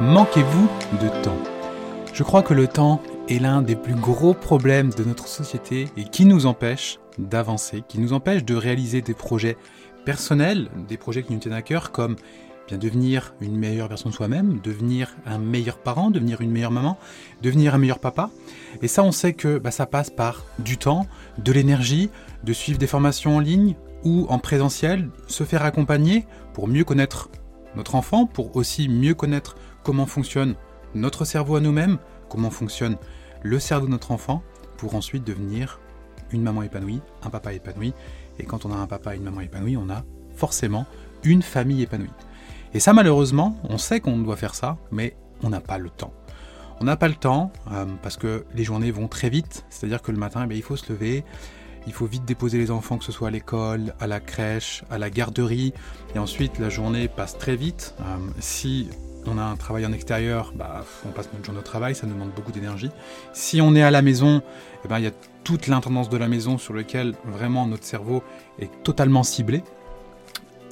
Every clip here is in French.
Manquez-vous de temps Je crois que le temps est l'un des plus gros problèmes de notre société et qui nous empêche d'avancer, qui nous empêche de réaliser des projets personnels, des projets qui nous tiennent à cœur comme bien devenir une meilleure version de soi-même, devenir un meilleur parent, devenir une meilleure maman, devenir un meilleur papa. Et ça, on sait que bah, ça passe par du temps, de l'énergie, de suivre des formations en ligne ou en présentiel, se faire accompagner pour mieux connaître notre enfant, pour aussi mieux connaître comment fonctionne notre cerveau à nous-mêmes, comment fonctionne le cerveau de notre enfant, pour ensuite devenir une maman épanouie, un papa épanoui. Et quand on a un papa et une maman épanouie, on a forcément une famille épanouie. Et ça, malheureusement, on sait qu'on doit faire ça, mais on n'a pas le temps. On n'a pas le temps euh, parce que les journées vont très vite, c'est-à-dire que le matin, eh il faut se lever, il faut vite déposer les enfants, que ce soit à l'école, à la crèche, à la garderie, et ensuite la journée passe très vite. Euh, si on a un travail en extérieur, bah, on passe notre journée au travail, ça demande beaucoup d'énergie. Si on est à la maison, eh ben, il y a toute l'intendance de la maison sur laquelle vraiment notre cerveau est totalement ciblé.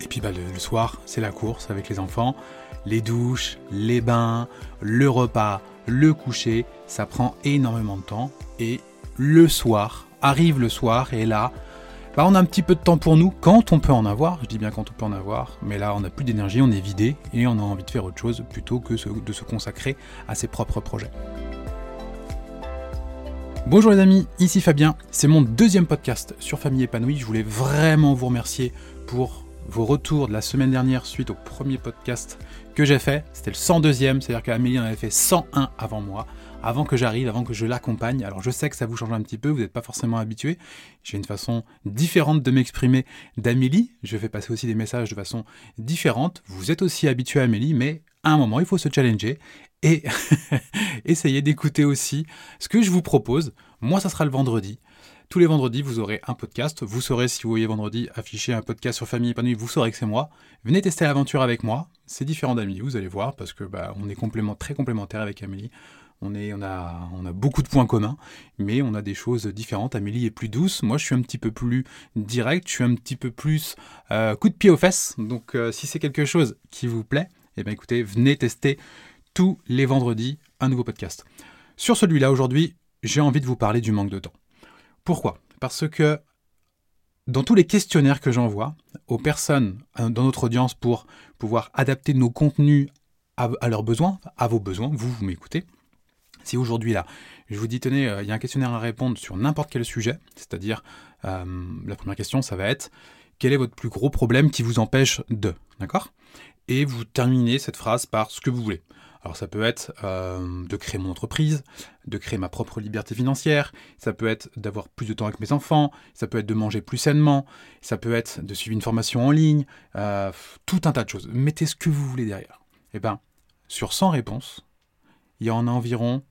Et puis bah, le, soir, c'est la course avec les enfants, les douches, les bains, le repas, le coucher, ça prend énormément de temps. Et le soir, arrive le soir, et là, bah, on a un petit peu de temps pour nous. Quand on peut en avoir, je dis bien quand on peut en avoir, mais là on n'a plus d'énergie, on est vidé et on a envie de faire autre chose plutôt que de se consacrer à ses propres projets. Bonjour les amis, ici Fabien, c'est mon deuxième podcast sur Famille épanouie, je voulais vraiment vous remercier pour vos retours de la semaine dernière suite au premier podcast que j'ai fait, c'était le 102e, c'est-à-dire qu'Amélie en avait fait 101 avant moi avant que j'arrive, avant que je l'accompagne. Alors je sais que ça vous change un petit peu, vous n'êtes pas forcément habitué. J'ai une façon différente de m'exprimer d'Amélie. Je fais passer aussi des messages de façon différente. Vous êtes aussi habitué à Amélie, mais à un moment, il faut se challenger et essayer d'écouter aussi ce que je vous propose. Moi, ça sera le vendredi. Tous les vendredis, vous aurez un podcast. Vous saurez, si vous voyez vendredi afficher un podcast sur Famille épanouie, vous saurez que c'est moi. Venez tester l'aventure avec moi. C'est différent d'Amélie, vous allez voir, parce que bah, on est très complémentaires avec Amélie. On, a, beaucoup de points communs, mais on a des choses différentes. Amélie est plus douce, moi je suis un petit peu plus direct, je suis un petit peu plus euh, coup de pied aux fesses. Donc euh, si c'est quelque chose qui vous plaît, eh bien écoutez, venez tester tous les vendredis un nouveau podcast. Sur celui-là aujourd'hui, j'ai envie de vous parler du manque de temps. Pourquoi? Parce que dans tous les questionnaires que j'envoie aux personnes euh, dans notre audience pour pouvoir adapter nos contenus à leurs besoins, à vos besoins, vous, vous m'écoutez, si aujourd'hui là, je vous dis tenez, euh, il y a un questionnaire à répondre sur n'importe quel sujet, c'est-à-dire euh, la première question, ça va être quel est votre plus gros problème qui vous empêche de, d'accord? Et vous terminez cette phrase par ce que vous voulez. Alors ça peut être euh, de créer mon entreprise, de créer ma propre liberté financière, ça peut être d'avoir plus de temps avec mes enfants, ça peut être de manger plus sainement, ça peut être de suivre une formation en ligne, tout un tas de choses. Mettez ce que vous voulez derrière. Eh bien, sur 100 réponses, il y en a environ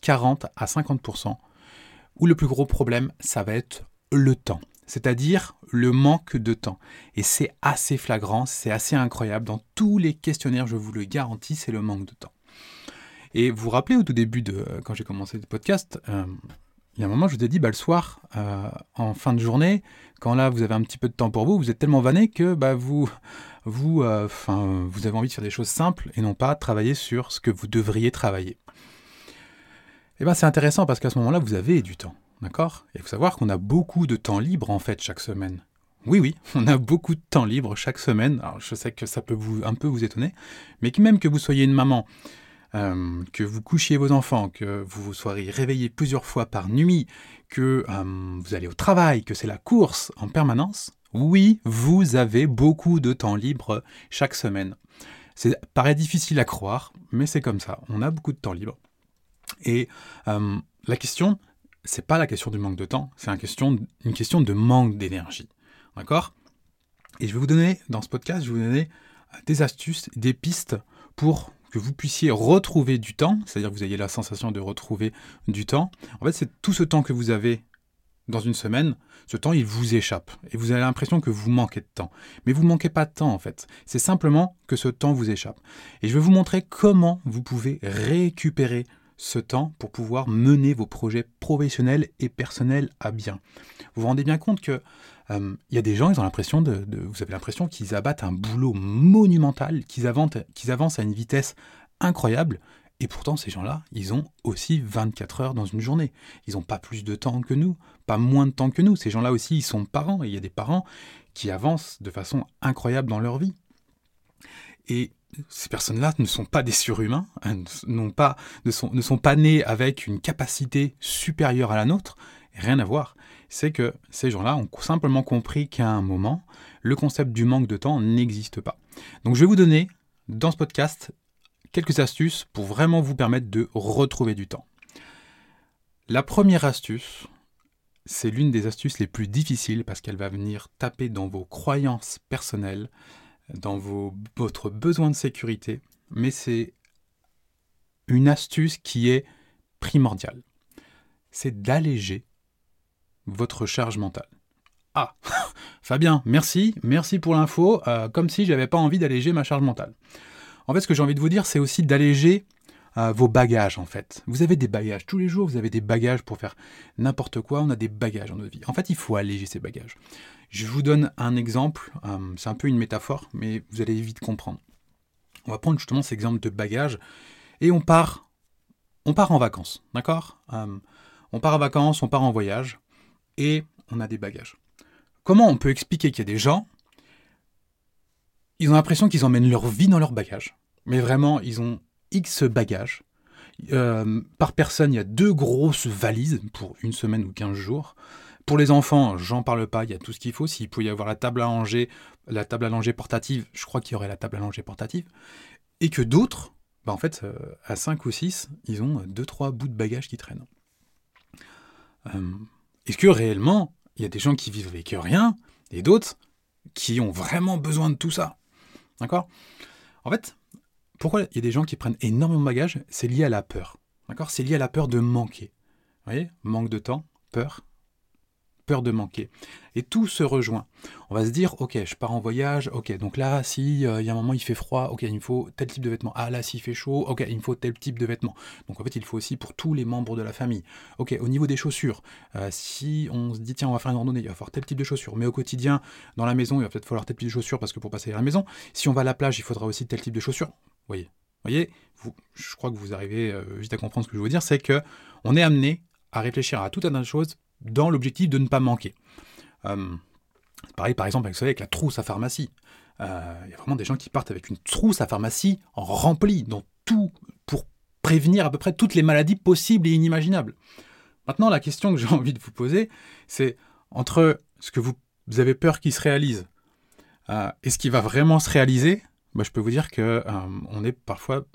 40 à 50%, où le plus gros problème, ça va être le temps, c'est-à-dire le manque de temps. Et c'est assez flagrant, c'est assez incroyable. Dans tous les questionnaires, je vous le garantis, c'est le manque de temps. Et vous vous rappelez au tout début de euh, quand j'ai commencé le podcast, euh, il y a un moment, je vous ai dit, bah, le soir, euh, en fin de journée, quand là, vous avez un petit peu de temps pour vous, vous êtes tellement vanné que bah, vous, vous, vous avez envie de faire des choses simples et non pas travailler sur ce que vous devriez travailler. Eh bien, c'est intéressant parce qu'à ce moment-là, vous avez du temps. D'accord? Il faut savoir qu'on a beaucoup de temps libre en fait chaque semaine. Oui, oui, on a beaucoup de temps libre chaque semaine. Je sais que ça peut vous, un peu vous étonner, mais même que vous soyez une maman, euh, que vous couchiez vos enfants, que vous soyez réveillé plusieurs fois par nuit, que euh, vous allez au travail, que c'est la course en permanence, oui, vous avez beaucoup de temps libre chaque semaine. Ça paraît difficile à croire, mais c'est comme ça. On a beaucoup de temps libre. Et euh, la question, c'est pas la question du manque de temps, c'est une question, une question de manque d'énergie. D'accord? Et je vais vous donner, dans ce podcast, je vais vous donner euh, des astuces, des pistes pour que vous puissiez retrouver du temps, c'est-à-dire que vous ayez la sensation de retrouver du temps. En fait, c'est tout ce temps que vous avez dans une semaine, ce temps, il vous échappe. Et vous avez l'impression que vous manquez de temps. Mais vous ne manquez pas de temps, en fait. C'est simplement que ce temps vous échappe. Et je vais vous montrer comment vous pouvez récupérer ce temps pour pouvoir mener vos projets professionnels et personnels à bien. Vous vous rendez bien compte que euh, il y a des gens, ils ont l'impression vous avez l'impression qu'ils abattent un boulot monumental, qu'ils avancent, qu'ils avancent à une vitesse incroyable. Et pourtant, ces gens-là, ils ont aussi 24 heures dans une journée. Ils n'ont pas plus de temps que nous, pas moins de temps que nous. Ces gens-là aussi, ils sont parents. Et il y a des parents qui avancent de façon incroyable dans leur vie. Et ces personnes-là ne sont pas des surhumains, hein, pas, ne, sont, ne sont pas nés avec une capacité supérieure à la nôtre, rien à voir. C'est que ces gens-là ont simplement compris qu'à un moment, le concept du manque de temps n'existe pas. Donc je vais vous donner dans ce podcast quelques astuces pour vraiment vous permettre de retrouver du temps. La première astuce, c'est l'une des astuces les plus difficiles parce qu'elle va venir taper dans vos croyances personnelles, dans vos, votre besoin de sécurité, mais c'est une astuce qui est primordiale. C'est d'alléger votre charge mentale. Ah, Fabien, merci, merci pour l'info, euh, comme si j'avais pas envie d'alléger ma charge mentale. En fait, ce que j'ai envie de vous dire, c'est aussi d'alléger euh, vos bagages, en fait. Vous avez des bagages. Tous les jours, vous avez des bagages pour faire n'importe quoi. On a des bagages dans notre vie. En fait, il faut alléger ces bagages. Je vous donne un exemple. Euh, c'est un peu une métaphore, mais vous allez vite comprendre. On va prendre justement cet exemple de bagages et on part, on part en vacances, d'accord? Euh, On part en vacances, on part en voyage et on a des bagages. Comment on peut expliquer qu'il y a des gens, ils ont l'impression qu'ils emmènent leur vie dans leurs bagages mais vraiment, ils ont X bagages. Euh, par personne, il y a deux grosses valises pour une semaine ou 15 jours. Pour les enfants, j'en parle pas, il y a tout ce qu'il faut. S'il peut y avoir la table à langer, la table à langer portative, je crois qu'il y aurait la table à langer portative. Et que d'autres, bah en fait, euh, à 5 ou 6, ils ont 2-3 bouts de bagages qui traînent. Euh, est-ce que réellement, il y a des gens qui vivent avec rien et d'autres qui ont vraiment besoin de tout ça? D'accord? En fait, pourquoi il y a des gens qui prennent énormément de bagages? C'est lié à la peur. D'accord? C'est lié à la peur de manquer. Vous voyez? Manque de temps, peur, peur de manquer. Et tout se rejoint. On va se dire, ok, je pars en voyage, ok, donc là, si euh, il y a un moment il fait froid, ok, il me faut tel type de vêtements. Ah là, s'il fait chaud, ok, il me faut tel type de vêtements. Donc en fait, il faut aussi pour tous les membres de la famille. Ok, au niveau des chaussures, euh, si on se dit, tiens, on va faire une randonnée, il va falloir tel type de chaussures. Mais au quotidien, dans la maison, il va peut-être falloir tel type de chaussures parce que pour passer à la maison, si on va à la plage, il faudra aussi tel type de chaussures. Vous voyez, voyez vous, je crois que vous arrivez euh, juste à comprendre ce que je veux dire, c'est que on est amené à réfléchir à tout un tas de choses dans l'objectif de ne pas manquer. Euh, pareil par exemple avec, avec la trousse à pharmacie. Euh, il y a vraiment des gens qui partent avec une trousse à pharmacie remplie dans tout pour prévenir à peu près toutes les maladies possibles et inimaginables. Maintenant, la question que j'ai envie de vous poser, c'est entre ce que vous, avez peur qu'il se réalise euh, et ce qui va vraiment se réaliser, bah, je peux vous dire que on est parfois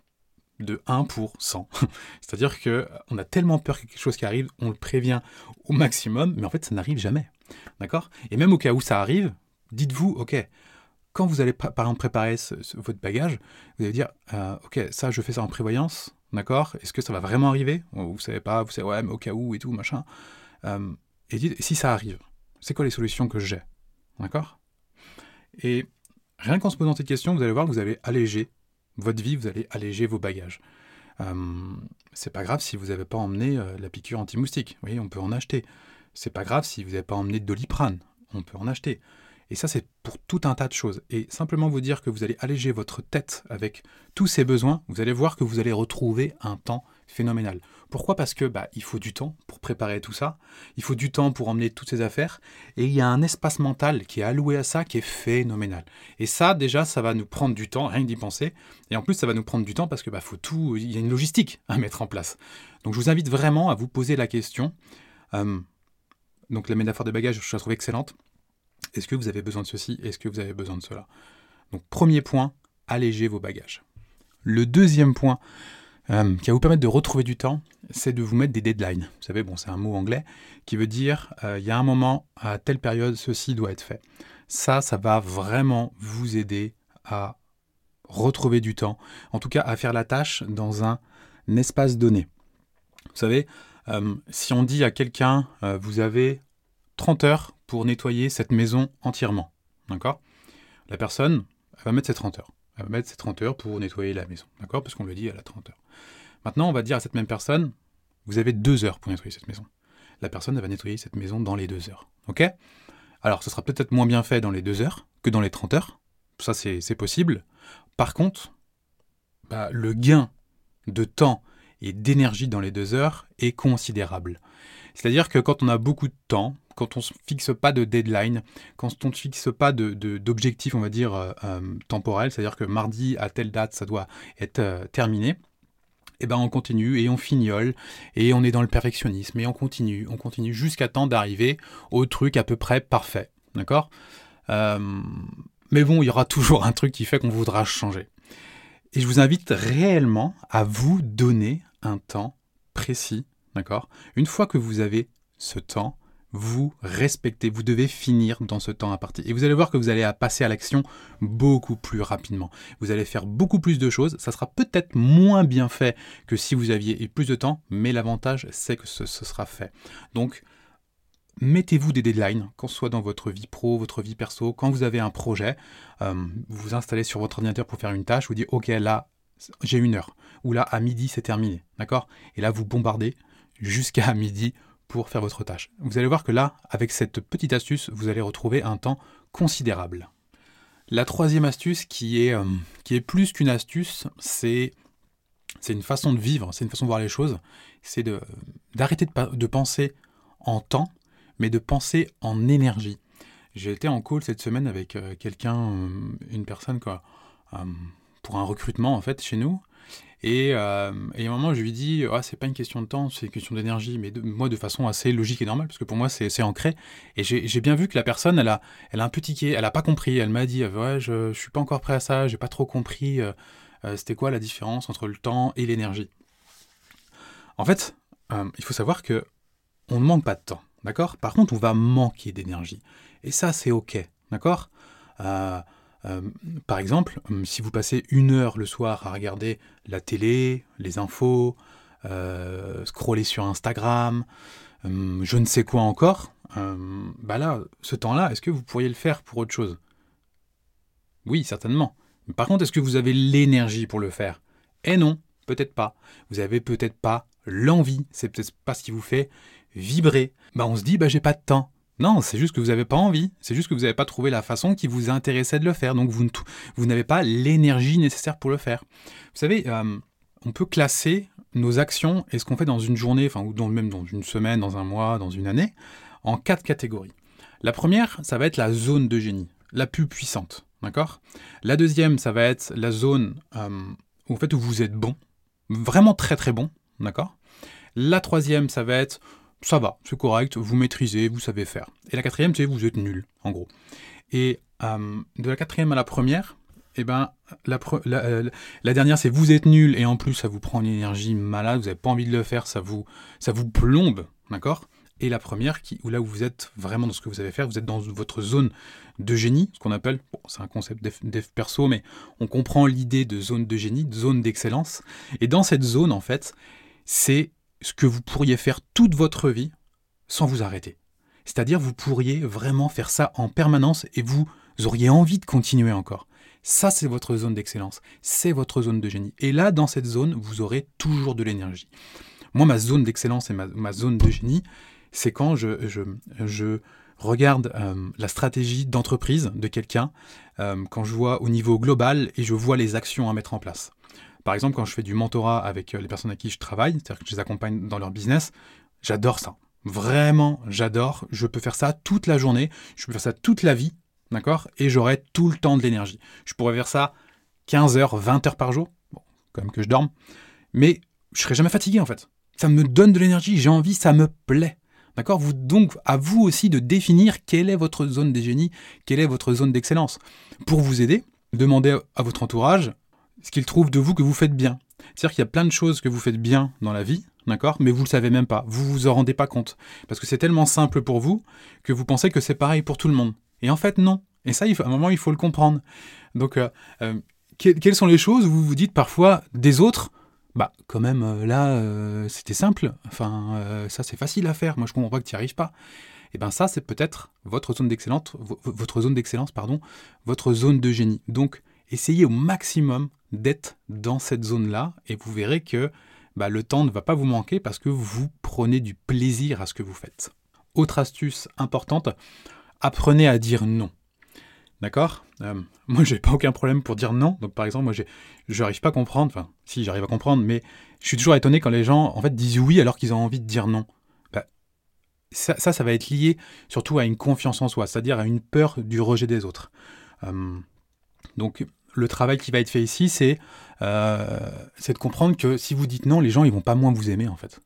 de 1 pour 100. C'est-à-dire que on a tellement peur que quelque chose qui arrive, on le prévient au maximum, mais en fait ça n'arrive jamais. D'accord? Et même au cas où ça arrive, dites-vous, ok, quand vous allez par exemple préparer votre bagage, vous allez dire, euh, ok, ça je fais ça en prévoyance, d'accord? Est-ce que ça va vraiment arriver? Vous savez pas, vous savez, ouais, mais au cas où et tout, machin. Euh, et dites, si ça arrive, c'est quoi les solutions que j'ai? D'accord? Et rien qu'en se posant cette question, vous allez voir que vous allez alléger votre vie, vous allez alléger vos bagages. Euh, c'est pas grave si vous n'avez pas emmené euh, la piqûre anti-moustique. Vous voyez, on peut en acheter. C'est pas grave si vous n'avez pas emmené de doliprane. On peut en acheter. Et ça, c'est pour tout un tas de choses. Et simplement vous dire que vous allez alléger votre tête avec tous ces besoins, vous allez voir que vous allez retrouver un temps phénoménal. Pourquoi? Parce que bah, il faut du temps pour préparer tout ça, il faut du temps pour emmener toutes ces affaires, et il y a un espace mental qui est alloué à ça qui est phénoménal. Et ça, déjà, ça va nous prendre du temps, rien que d'y penser, et en plus, ça va nous prendre du temps parce que bah, tout, il y a une logistique à mettre en place. Donc, je vous invite vraiment à vous poser la question. Euh, donc, la métaphore des bagages, je la trouve excellente. Est-ce que vous avez besoin de ceci? Est-ce que vous avez besoin de cela? Donc, premier point, allégez vos bagages. Le deuxième point, euh, qui va vous permettre de retrouver du temps, c'est de vous mettre des deadlines. Vous savez, bon, c'est un mot anglais qui veut dire euh, il y a un moment, à telle période, ceci doit être fait. Ça, ça va vraiment vous aider à retrouver du temps, en tout cas à faire la tâche dans un, espace donné. Vous savez, euh, si on dit à quelqu'un, vous avez 30 heures pour nettoyer cette maison entièrement, d'accord? La personne, elle va mettre ses 30 heures. Elle va mettre ses 30 heures pour nettoyer la maison, d'accord? Parce qu'on lui dit, elle a 30 heures. Maintenant, on va dire à cette même personne, vous avez deux heures pour nettoyer cette maison. La personne, va nettoyer cette maison dans les deux heures. OK? Alors, ce sera peut-être moins bien fait dans les deux heures que dans les 30 heures. Ça, c'est possible. Par contre, bah, le gain de temps et d'énergie dans les deux heures est considérable. C'est-à-dire que quand on a beaucoup de temps, quand on ne se fixe pas de deadline, quand on ne fixe pas d'objectif, on va dire, euh, euh, temporel, c'est-à-dire que mardi à telle date, ça doit être euh, terminé, eh ben on continue et on fignole et on est dans le perfectionnisme et on continue, on continue jusqu'à temps d'arriver au truc à peu près parfait, d'accord? Mais bon, il y aura toujours un truc qui fait qu'on voudra changer. Et je vous invite réellement à vous donner un temps précis, d'accord? Une fois que vous avez ce temps, vous respectez, vous devez finir dans ce temps imparti. Et vous allez voir que vous allez passer à l'action beaucoup plus rapidement. Vous allez faire beaucoup plus de choses. Ça sera peut-être moins bien fait que si vous aviez eu plus de temps, mais l'avantage, c'est que ce, sera fait. Donc, mettez-vous des deadlines, qu'on soit dans votre vie pro, votre vie perso, quand vous avez un projet, euh, vous vous installez sur votre ordinateur pour faire une tâche, vous dites, OK, là, j'ai une heure. Ou là, à midi, c'est terminé. D'accord? Et là, vous bombardez jusqu'à midi pour faire votre tâche. Vous allez voir que là, avec cette petite astuce, vous allez retrouver un temps considérable. La troisième astuce, qui est, euh, qui est plus qu'une astuce, c'est une façon de vivre, c'est une façon de voir les choses, c'est d'arrêter de, de, penser en temps, mais de penser en énergie. J'ai été en call cette semaine avec euh, quelqu'un, euh, une personne quoi, pour un recrutement en fait chez nous, et, euh, et, à un moment, je lui dis ah, c'est pas une question de temps, c'est une question d'énergie, mais moi de façon assez logique et normale, parce que pour moi c'est ancré. Et j'ai bien vu que la personne, elle a, elle a un peu tiqué, elle a pas compris. Elle m'a dit ouais, je, je suis pas encore prêt à ça, j'ai pas trop compris. Euh, euh, c'était quoi la différence entre le temps et l'énergie En fait, il faut savoir que on ne manque pas de temps, d'accord? Par contre, on va manquer d'énergie. Et ça, c'est ok, d'accord? Euh, par exemple, euh, si vous passez une heure le soir à regarder la télé, les infos, euh, scroller sur Instagram, je ne sais quoi encore, bah ce temps-là, est-ce que vous pourriez le faire pour autre chose? Oui, certainement. Par contre, est-ce que vous avez l'énergie pour le faire? Eh non, peut-être pas. Vous avez peut-être pas l'envie, c'est peut-être pas ce qui vous fait vibrer. Bah on se dit, bah j'ai pas de temps. Non, c'est juste que vous n'avez pas envie, c'est juste que vous n'avez pas trouvé la façon qui vous intéressait de le faire, donc vous, n'avez pas l'énergie nécessaire pour le faire. Vous savez, euh, on peut classer nos actions et ce qu'on fait dans une journée, enfin, ou même dans une semaine, dans un mois, dans une année, en quatre catégories. La première, ça va être la zone de génie, la plus puissante, d'accord? La deuxième, ça va être la zone euh, où, en fait, où vous êtes bon, vraiment très très bon, d'accord? La troisième, ça va être ça va, c'est correct, vous maîtrisez, vous savez faire. Et la quatrième, c'est vous êtes nul, en gros. Et euh, de la quatrième à la première, eh ben, la, euh, la, dernière, c'est vous êtes nul, et en plus, ça vous prend une énergie malade, vous n'avez pas envie de le faire, ça vous, ça vous plombe, d'accord? Et la première, qui, où là où vous êtes vraiment dans ce que vous savez faire, vous êtes dans votre zone de génie, ce qu'on appelle, bon, c'est un concept dev, perso, mais on comprend l'idée de zone de génie, de zone d'excellence. Et dans cette zone, en fait, c'est ce que vous pourriez faire toute votre vie sans vous arrêter. C'est-à-dire vous pourriez vraiment faire ça en permanence et vous auriez envie de continuer encore. Ça, c'est votre zone d'excellence, c'est votre zone de génie. Et là, dans cette zone, vous aurez toujours de l'énergie. Moi, ma zone d'excellence et ma, zone de génie, c'est quand je, regarde euh, la stratégie d'entreprise de quelqu'un, euh, quand je vois au niveau global et je vois les actions à mettre en place. Par exemple, quand je fais du mentorat avec euh, les personnes à qui je travaille, c'est-à-dire que je les accompagne dans leur business, j'adore ça. Vraiment, j'adore. Je peux faire ça toute la journée, je peux faire ça toute la vie, d'accord? Et j'aurai tout le temps de l'énergie. Je pourrais faire ça 15 heures, 20 heures par jour. Quand même que je dorme. Mais je serai jamais fatigué en fait. Ça me donne de l'énergie, j'ai envie, ça me plaît. D'accord? Donc, à vous aussi de définir quelle est votre zone des génies, quelle est votre zone d'excellence. Pour vous aider, demandez à votre entourage ce qu'ils trouvent de vous que vous faites bien. C'est-à-dire qu'il y a plein de choses que vous faites bien dans la vie, d'accord, mais vous ne le savez même pas, vous vous en rendez pas compte. Parce que c'est tellement simple pour vous que vous pensez que c'est pareil pour tout le monde. Et en fait, non. Et ça, à un moment, il faut le comprendre. Donc, euh, euh, quelles sont les choses où vous vous dites parfois des autres bah, quand même, euh, là, c'était simple. Enfin, ça, c'est facile à faire. Moi, je comprends pas que tu n'y arrives pas. Et eh bien, ça, c'est peut-être votre zone d'excellence, votre zone d'excellence, pardon, votre zone de génie. Donc, essayez au maximum d'être dans cette zone-là et vous verrez que bah, le temps ne va pas vous manquer parce que vous prenez du plaisir à ce que vous faites. Autre astuce importante, apprenez à dire non. D'accord? Euh, Moi, j'ai pas aucun problème pour dire non. Donc, par exemple, moi, je n'arrive pas à comprendre. Enfin, si, j'arrive à comprendre, mais je suis toujours étonné quand les gens, en fait, disent oui alors qu'ils ont envie de dire non. Bah, ça, ça, va être lié surtout à une confiance en soi, c'est-à-dire à une peur du rejet des autres. Euh, donc, le travail qui va être fait ici, c'est euh, de comprendre que si vous dites non, les gens, ils vont pas moins vous aimer, en fait.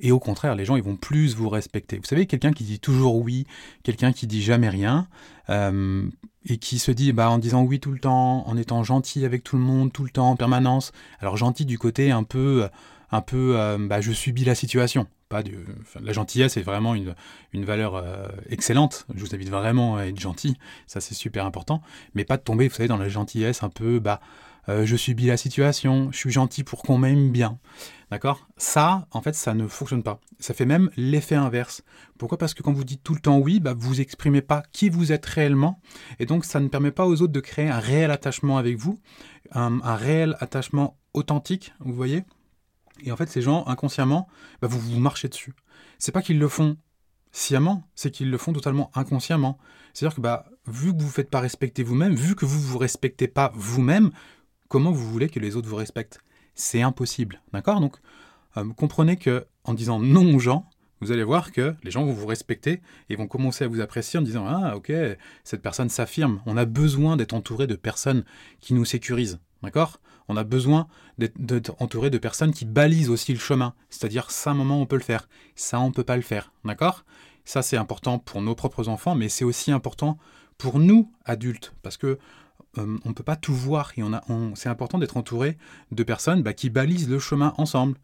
Et au contraire, les gens, ils vont plus vous respecter. Vous savez, quelqu'un qui dit toujours oui, quelqu'un qui dit jamais rien, euh, et qui se dit, bah, en disant oui tout le temps, en étant gentil avec tout le monde, tout le temps, en permanence. Alors gentil du côté un peu, un peu, euh, bah, je subis la situation. Pas la gentillesse est vraiment une, une valeur euh, excellente. Je vous invite vraiment à être gentil, ça c'est super important. Mais pas de tomber, vous savez, dans la gentillesse un peu, bah, je subis la situation, je suis gentil pour qu'on m'aime bien. D'accord? Ça, en fait, ça ne fonctionne pas. Ça fait même l'effet inverse. Pourquoi? Parce que quand vous dites tout le temps oui, bah, vous exprimez pas qui vous êtes réellement. Et donc, ça ne permet pas aux autres de créer un réel attachement avec vous, un, réel attachement authentique, vous voyez? Et en fait, ces gens, inconsciemment, bah, vous vous marchez dessus. C'est pas qu'ils le font sciemment, c'est qu'ils le font totalement inconsciemment. C'est-à-dire que bah, vu que vous ne vous faites pas respecter vous-même, vu que vous ne vous respectez pas vous-même, comment vous voulez que les autres vous respectent? C'est impossible. D'accord? Donc, euh, comprenez que en disant non aux gens, vous allez voir que les gens vont vous respecter et vont commencer à vous apprécier en disant Ah, ok, cette personne s'affirme. On a besoin d'être entouré de personnes qui nous sécurisent. On a besoin d'être entouré de personnes qui balisent aussi le chemin. C'est-à-dire, ça, un moment, on peut le faire. Ça, on ne peut pas le faire. D'accord? Ça, c'est important pour nos propres enfants, mais c'est aussi important pour nous, adultes. Parce que euh, on ne peut pas tout voir et on a, c'est important d'être entouré de personnes bah, qui balisent le chemin ensemble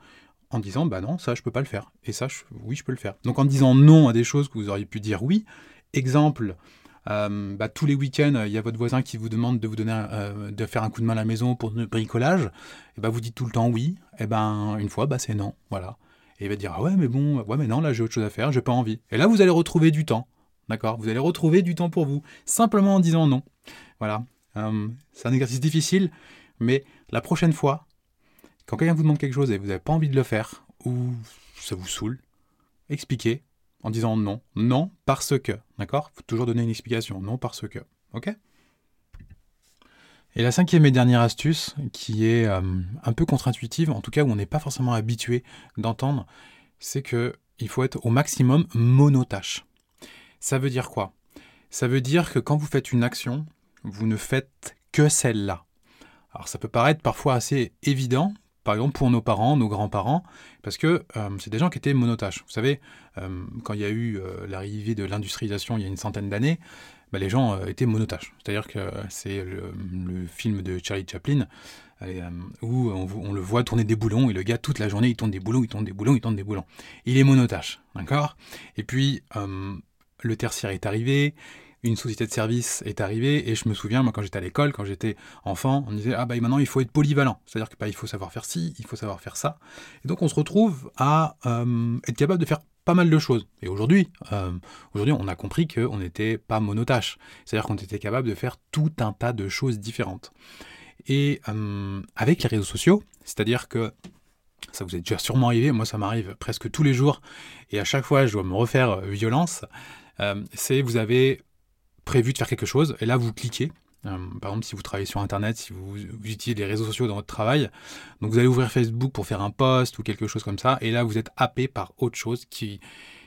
en disant bah non ça je peux pas le faire et ça oui je peux le faire donc en disant non à des choses que vous auriez pu dire oui exemple euh, bah, tous les week-ends il y a votre voisin qui vous demande de vous donner euh, de faire un coup de main à la maison pour le bricolage. Et bah vous dites tout le temps oui. Et ben une fois bah c'est non. Voilà. Et il va dire ah ouais mais bon ouais mais non là j'ai autre chose à faire j'ai pas envie. Et là vous allez retrouver du temps. D'accord? Vous allez retrouver du temps pour vous. Simplement en disant non. Voilà. Euh, c'est un exercice difficile, mais la prochaine fois, quand quelqu'un vous demande quelque chose et vous n'avez pas envie de le faire, ou ça vous saoule, expliquez en disant non. Non parce que. D'accord faut toujours donner une explication. Non parce que. Ok Et la cinquième et dernière astuce, qui est euh, un peu contre-intuitive, en tout cas où on n'est pas forcément habitué d'entendre, c'est que il faut être au maximum monotâche. Ça veut dire quoi? Ça veut dire que quand vous faites une action, vous ne faites que celle-là. Alors ça peut paraître parfois assez évident, par exemple pour nos parents, nos grands-parents, parce que euh, c'est des gens qui étaient monotâches. Vous savez, euh, quand il y a eu euh, l'arrivée de l'industrialisation il y a une centaine d'années, bah, les gens étaient monotâches. C'est-à-dire que c'est le, film de Charlie Chaplin où on, on, le voit tourner des boulons et le gars toute la journée il tourne des boulons, il tourne des boulons, il tourne des boulons. Il est monotâche, d'accord? Et puis le tertiaire est arrivé, une société de service est arrivée et je me souviens, moi, quand j'étais à l'école, quand j'étais enfant, on disait ah bah maintenant il faut être polyvalent, c'est-à-dire que bah, il faut savoir faire ci, il faut savoir faire ça. Et donc on se retrouve à euh, être capable de faire pas mal de choses. Et aujourd'hui, euh, aujourd'hui, on a compris qu'on n'était pas monotâche, c'est-à-dire qu'on était capable de faire tout un tas de choses différentes. Et euh, avec les réseaux sociaux, c'est-à-dire que ça vous est déjà sûrement arrivé, moi ça m'arrive presque tous les jours, et à chaque fois je dois me refaire violence, c'est vous avez prévu de faire quelque chose, et là vous cliquez. Euh, par exemple, si vous travaillez sur Internet, si vous, utilisez les réseaux sociaux dans votre travail, donc vous allez ouvrir Facebook pour faire un post ou quelque chose comme ça, et là vous êtes happé par autre chose qui,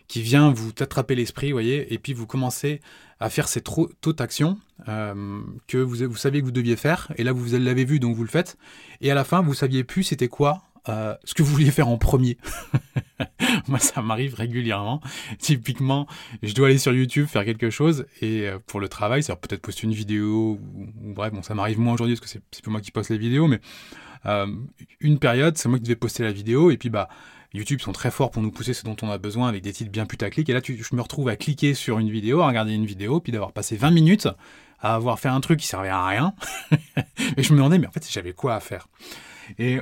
qui vient vous attraper l'esprit, voyez, et puis vous commencez à faire cette autre action euh, que vous, vous saviez que vous deviez faire, et là vous l'avez vu, donc vous le faites, et à la fin vous saviez plus c'était quoi euh, ce que vous vouliez faire en premier. Moi, ça m'arrive régulièrement. Typiquement, je dois aller sur YouTube faire quelque chose et euh, pour le travail, c'est peut-être poster une vidéo ou, bref, bon, ça m'arrive moins aujourd'hui parce que c'est pas moi qui poste les vidéos, mais euh, une période, c'est moi qui devais poster la vidéo et puis bah YouTube sont très forts pour nous pousser ce dont on a besoin avec des titres bien putaclic. Et là, je me retrouve à cliquer sur une vidéo, à regarder une vidéo, puis d'avoir passé 20 minutes à avoir fait un truc qui servait à rien. et je me demandais, mais en fait, j'avais quoi à faire? Et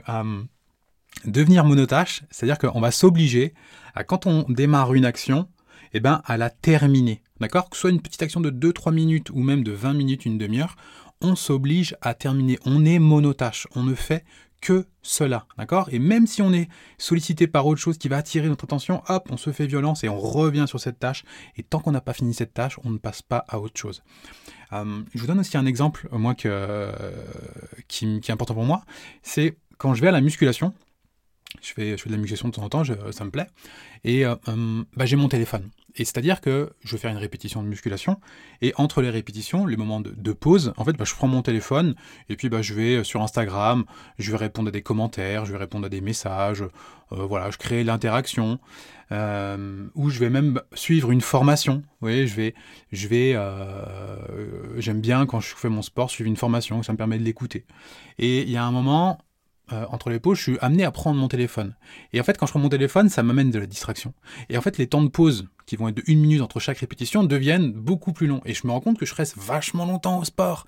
devenir monotâche, c'est-à-dire qu'on va s'obliger à, quand on démarre une action, eh ben, à la terminer. D'accord? Que ce soit une petite action de 2-3 minutes ou même de 20 minutes, une demi-heure, on s'oblige à terminer. On est monotâche. On ne fait que cela, d'accord? Et même si on est sollicité par autre chose qui va attirer notre attention, hop, on se fait violence et on revient sur cette tâche. Et tant qu'on n'a pas fini cette tâche, on ne passe pas à autre chose. Euh, je vous donne aussi un exemple, que, qui, est important pour moi. C'est quand je vais à la musculation, je fais, je fais de la musculation de temps en temps, ça me plaît, et euh, euh, bah, j'ai mon téléphone. Et c'est-à-dire que je vais faire une répétition de musculation, et entre les répétitions, les moments de, pause, en fait, bah, je prends mon téléphone, et puis bah, je vais sur Instagram, je vais répondre à des commentaires, je vais répondre à des messages, voilà, je crée l'interaction, ou je vais même suivre une formation. Vous je vais, je vais, j'aime bien quand je fais mon sport suivre une formation, ça me permet de l'écouter. Et il y a un moment, euh, entre les pauses, je suis amené à prendre mon téléphone. Et en fait, quand je prends mon téléphone, ça m'amène de la distraction. Et en fait, les temps de pause, qui vont être de une minute entre chaque répétition, deviennent beaucoup plus longs. Et je me rends compte que je reste vachement longtemps au sport.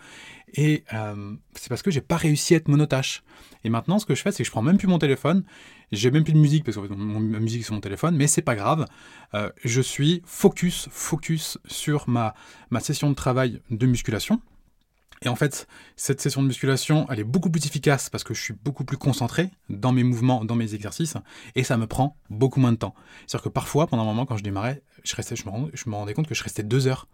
Et euh, c'est parce que j'ai pas réussi à être monotache. Et maintenant, ce que je fais, c'est que je prends même plus mon téléphone. J'ai même plus de musique parce que ma musique est sur mon téléphone, mais c'est pas grave. Euh, je suis focus, focus sur ma, ma session de travail de musculation et en fait, cette session de musculation, elle est beaucoup plus efficace parce que je suis beaucoup plus concentré dans mes mouvements, dans mes exercices, et ça me prend beaucoup moins de temps. C'est-à-dire que parfois, pendant un moment, quand je démarrais, je, restais, je, me, rendais, compte que je restais deux heures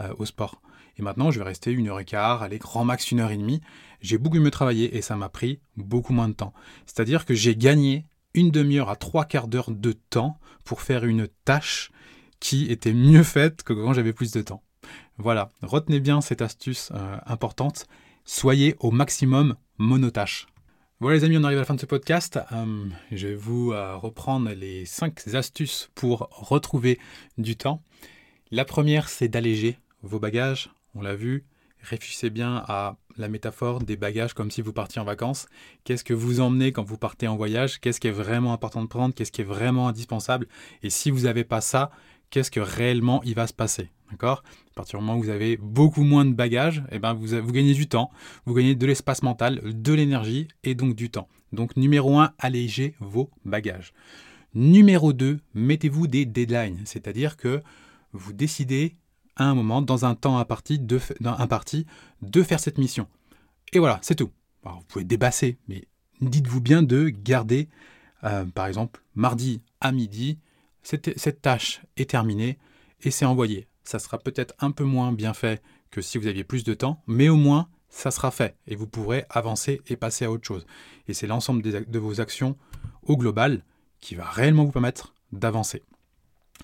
euh, au sport. Et maintenant, je vais rester une heure et quart, allez, grand max une heure et demie. J'ai beaucoup mieux travaillé et ça m'a pris beaucoup moins de temps. C'est-à-dire que j'ai gagné une demi-heure à trois quarts d'heure de temps pour faire une tâche qui était mieux faite que quand j'avais plus de temps. Voilà, retenez bien cette astuce euh, importante. Soyez au maximum monotâche. Voilà les amis, on arrive à la fin de ce podcast. Euh, je vais vous euh, reprendre les 5 astuces pour retrouver du temps. La première, c'est d'alléger vos bagages. On l'a vu, réfléchissez bien à la métaphore des bagages comme si vous partiez en vacances. Qu'est-ce que vous emmenez quand vous partez en voyage? Qu'est-ce qui est vraiment important de prendre? Qu'est-ce qui est vraiment indispensable? Et si vous n'avez pas ça, qu'est-ce que réellement il va se passer D'accord? À partir du moment où vous avez beaucoup moins de bagages, eh ben vous, gagnez du temps, vous gagnez de l'espace mental, de l'énergie et donc du temps. Donc numéro 1, allégez vos bagages. Numéro 2, mettez-vous des deadlines, c'est-à-dire que vous décidez à un moment, dans un temps imparti, de, parti, de faire cette mission. Et voilà, c'est tout. vous pouvez débasser, mais dites-vous bien de garder, euh, par exemple, mardi à midi, cette, tâche est terminée et c'est envoyé ça sera peut-être un peu moins bien fait que si vous aviez plus de temps, mais au moins ça sera fait et vous pourrez avancer et passer à autre chose. Et c'est l'ensemble de vos actions au global qui va réellement vous permettre d'avancer.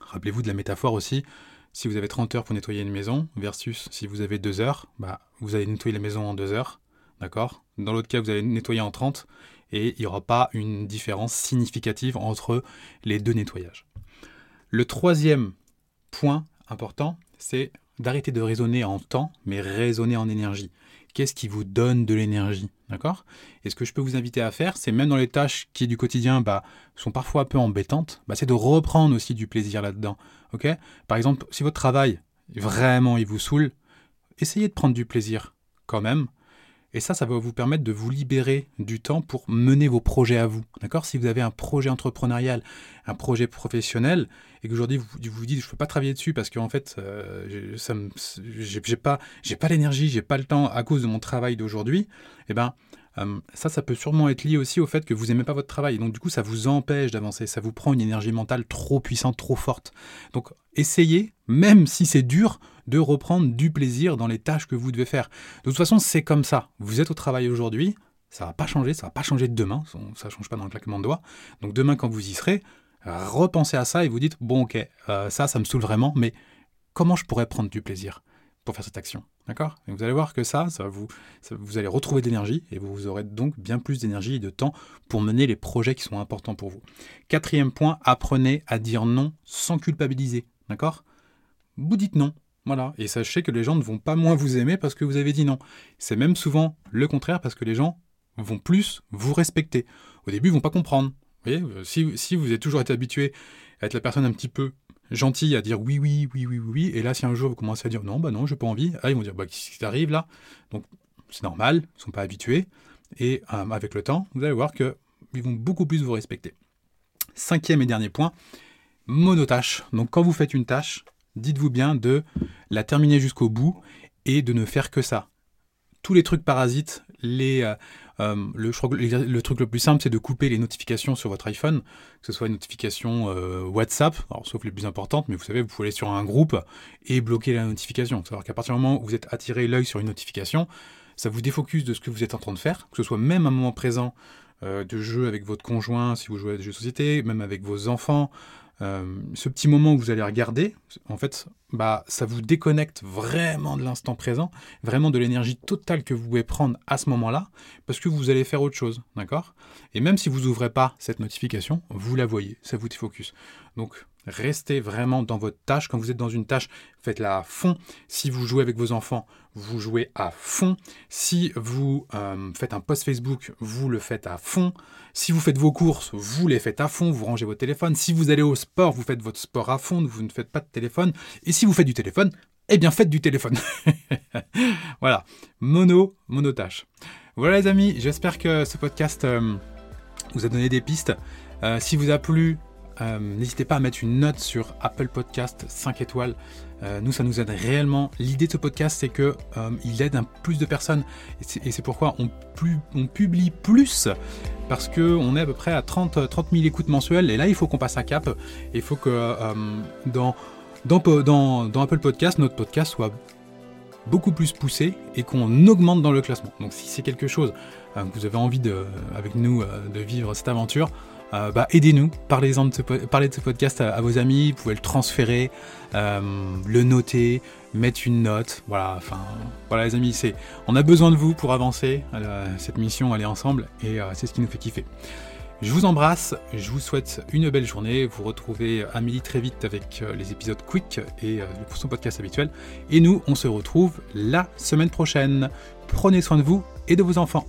Rappelez-vous de la métaphore aussi, si vous avez 30 heures pour nettoyer une maison versus si vous avez 2 heures, bah, vous allez nettoyer la maison en 2 heures, d'accord? Dans l'autre cas, vous allez nettoyer en 30 et il n'y aura pas une différence significative entre les deux nettoyages. Le troisième point important, c'est d'arrêter de raisonner en temps, mais raisonner en énergie. Qu'est-ce qui vous donne de l'énergie D'accord? Et ce que je peux vous inviter à faire, c'est même dans les tâches qui du quotidien bah, sont parfois un peu embêtantes, bah, c'est de reprendre aussi du plaisir là-dedans. Ok? Par exemple, si votre travail, vraiment, il vous saoule, essayez de prendre du plaisir quand même. Et ça, ça va vous permettre de vous libérer du temps pour mener vos projets à vous. D'accord? Si vous avez un projet entrepreneurial, un projet professionnel, et qu'aujourd'hui vous vous dites je ne peux pas travailler dessus parce qu'en fait, euh, je j'ai pas, j'ai pas l'énergie, pas le temps à cause de mon travail d'aujourd'hui, eh ben, euh, ça, ça peut sûrement être lié aussi au fait que vous n'aimez pas votre travail. Donc, du coup, ça vous empêche d'avancer. Ça vous prend une énergie mentale trop puissante, trop forte. Donc, essayez, même si c'est dur, de reprendre du plaisir dans les tâches que vous devez faire. De toute façon, c'est comme ça. Vous êtes au travail aujourd'hui, ça va pas changer, ça va pas changer demain, ça change pas dans le claquement de doigts. Donc demain, quand vous y serez, repensez à ça et vous dites bon, ok, euh, ça, ça me saoule vraiment, mais comment je pourrais prendre du plaisir? Pour faire cette action D'accord? Vous allez voir que ça, vous, allez retrouver de l'énergie et vous aurez donc bien plus d'énergie et de temps pour mener les projets qui sont importants pour vous. Quatrième point, apprenez à dire non sans culpabiliser. D'accord? Vous dites non. Voilà. Et sachez que les gens ne vont pas moins vous aimer parce que vous avez dit non. C'est même souvent le contraire parce que les gens vont plus vous respecter. Au début, ils vont pas comprendre. Euh, si, si vous avez toujours été habitué à être la personne un petit peu gentille, à dire oui, oui, oui, oui, oui, et là, si un jour vous commencez à dire non, bah non, j'ai pas envie, ah, ils vont dire bah, qu'est-ce qui t'arrive là? Donc, c'est normal, ils sont pas habitués. Et euh, avec le temps, vous allez voir qu'ils vont beaucoup plus vous respecter. Cinquième et dernier point, monotâche. Donc, quand vous faites une tâche, dites-vous bien de la terminer jusqu'au bout et de ne faire que ça. Tous les trucs parasites, les, euh, le, je crois que le, truc le plus simple, c'est de couper les notifications sur votre iPhone, que ce soit une notification euh, WhatsApp, sauf les plus importantes, mais vous savez, vous pouvez aller sur un groupe et bloquer la notification. C'est-à-dire qu'à partir du moment où vous êtes attiré l'œil sur une notification, ça vous défocus de ce que vous êtes en train de faire, que ce soit même un moment présent euh, de jeu avec votre conjoint, si vous jouez à des jeux de société, même avec vos enfants, euh, ce petit moment où vous allez regarder, en fait, bah, ça vous déconnecte vraiment de l'instant présent, vraiment de l'énergie totale que vous pouvez prendre à ce moment-là, parce que vous allez faire autre chose, d'accord? Et même si vous n'ouvrez pas cette notification, vous la voyez, ça vous défocus. Donc, restez vraiment dans votre tâche. Quand vous êtes dans une tâche, faites-la à fond. Si vous jouez avec vos enfants, vous jouez à fond. Si vous euh, faites un post Facebook, vous le faites à fond. Si vous faites vos courses, vous les faites à fond, vous rangez votre téléphone. Si vous allez au sport, vous faites votre sport à fond, vous ne faites pas de téléphone. Et si vous faites du téléphone, eh bien faites du téléphone. voilà, mono, monotache. Voilà les amis, j'espère que ce podcast euh, vous a donné des pistes. Euh, si vous a plu, euh, n'hésitez pas à mettre une note sur Apple Podcast 5 étoiles. Euh, nous, ça nous aide réellement. L'idée de ce podcast, c'est que euh, il aide un plus de personnes. Et c'est pourquoi on, publie plus. Parce qu'on est à peu près à 30, 30 000 écoutes mensuelles. Et là, il faut qu'on passe un cap. Il faut que dans, Apple Podcast, notre podcast soit beaucoup plus poussé et qu'on augmente dans le classement. Donc si c'est quelque chose que vous avez envie de, avec nous de vivre cette aventure, euh, bah, aidez-nous, parlez, de ce, parlez de ce podcast à, vos amis, vous pouvez le transférer, euh, le noter, mettre une note, voilà, enfin, voilà les amis, c'est, on a besoin de vous pour avancer, euh, cette mission, aller ensemble, et c'est ce qui nous fait kiffer. Je vous embrasse, je vous souhaite une belle journée. Vous retrouvez Amélie très vite avec les épisodes quick et pour son podcast habituel. Et nous, on se retrouve la semaine prochaine. Prenez soin de vous et de vos enfants.